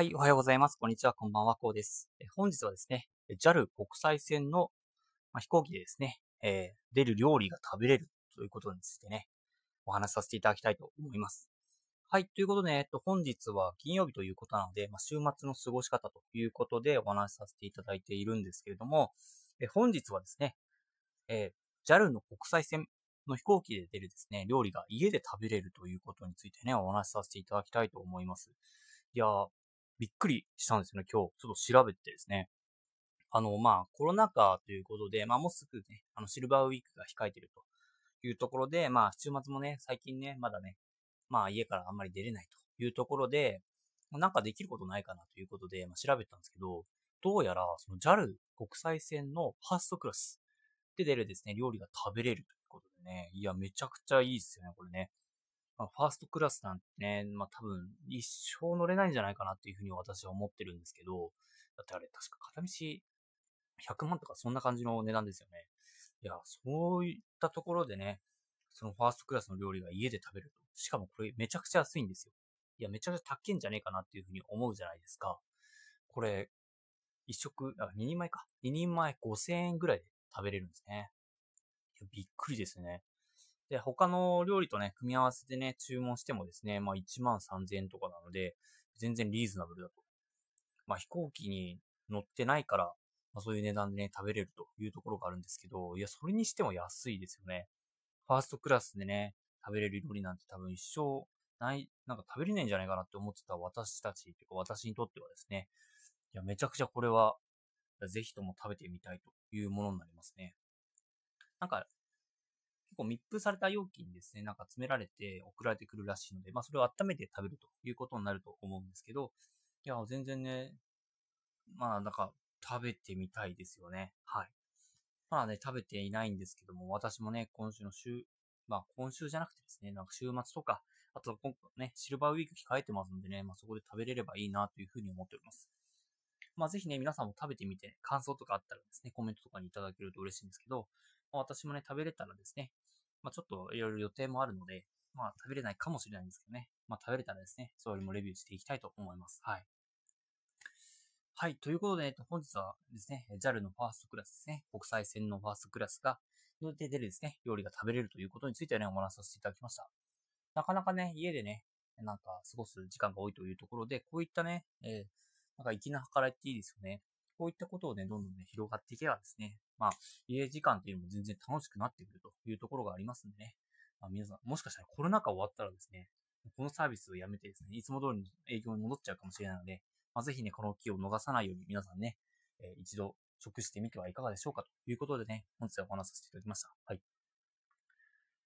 はい、おはようございます。こんにちは、こんばんは、こうです。本日はですね、JAL 国際線の、ま飛行機でですね、えー、出る料理が食べれるということについてね、お話しさせていただきたいと思います。はい、ということで、えっと、本日は金曜日ということなので、まあ、週末の過ごし方ということでお話しさせていただいているんですけれども、え本日はですね、えー、JAL の国際線の飛行機で出るですね、料理が家で食べれるということについてね、お話しさせていただきたいと思います。いやー、びっくりしたんですよね、今日。ちょっと調べてですね。あの、まあ、コロナ禍ということで、まあ、もうすぐね、あの、シルバーウィークが控えてるというところで、まあ、週末もね、最近ね、まだね、まあ、家からあんまり出れないというところで、なんかできることないかなということで、まあ、調べたんですけど、どうやら、その JAL 国際線のファーストクラスで出るですね、料理が食べれるということでね、いや、めちゃくちゃいいですよね、これね。まあ、ファーストクラスなんてね、まあ多分一生乗れないんじゃないかなっていうふうに私は思ってるんですけど、だってあれ確か片道100万とかそんな感じの値段ですよね。いや、そういったところでね、そのファーストクラスの料理が家で食べると。しかもこれめちゃくちゃ安いんですよ。いや、めちゃくちゃ高いんじゃねえかなっていうふうに思うじゃないですか。これ、一食、あ、2人前か。2人前5000円ぐらいで食べれるんですね。いや、びっくりですね。で、他の料理とね、組み合わせてね、注文してもですね、まあ1万3000円とかなので、全然リーズナブルだと。まあ飛行機に乗ってないから、まあそういう値段でね、食べれるというところがあるんですけど、いや、それにしても安いですよね。ファーストクラスでね、食べれる料理なんて多分一生ない、なんか食べれないんじゃないかなって思ってた私たち、というか私にとってはですね、いや、めちゃくちゃこれは、ぜひとも食べてみたいというものになりますね。なんか、構密封された容器にですね、なんか詰められて送られてくるらしいので、まあそれを温めて食べるということになると思うんですけど、いや、全然ね、まあなんか食べてみたいですよね。はい。まあね、食べていないんですけども、私もね、今週の週、まあ今週じゃなくてですね、なんか週末とか、あと今回ね、シルバーウィーク控えてますんでね、まあそこで食べれればいいなというふうに思っております。まあぜひね、皆さんも食べてみて、感想とかあったらですね、コメントとかにいただけると嬉しいんですけど、私もね、食べれたらですね、まあ、ちょっといろいろ予定もあるので、まあ、食べれないかもしれないんですけどね。まあ、食べれたらですね、それもレビューしていきたいと思います。はい。はい。ということで、えっと、本日はですね、JAL のファーストクラスですね、国際線のファーストクラスが、で出るですね、料理が食べれるということについてね、お話しさせていただきました。なかなかね、家でね、なんか過ごす時間が多いというところで、こういったね、えー、なんか粋な計らいっていいですよね。こういったことをね、どんどんね、広がっていけばですね、まあ、家時間っていうのも全然楽しくなってくるというところがありますんでね、まあ、皆さん、もしかしたらコロナ禍終わったらですね、このサービスをやめてですね、いつも通りの営業に戻っちゃうかもしれないので、まあ、ぜひね、この機を逃さないように皆さんね、えー、一度食してみてはいかがでしょうかということでね、本日はお話しさせていただきました。はい。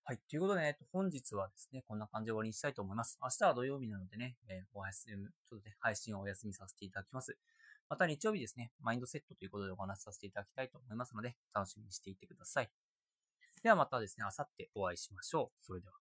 はい。ということでね、本日はですね、こんな感じで終わりにしたいと思います。明日は土曜日なのでね、えー、お休み、ちょっとね、配信をお休みさせていただきます。また日曜日ですね、マインドセットということでお話しさせていただきたいと思いますので、楽しみにしていてください。ではまたですね、あさってお会いしましょう。それでは。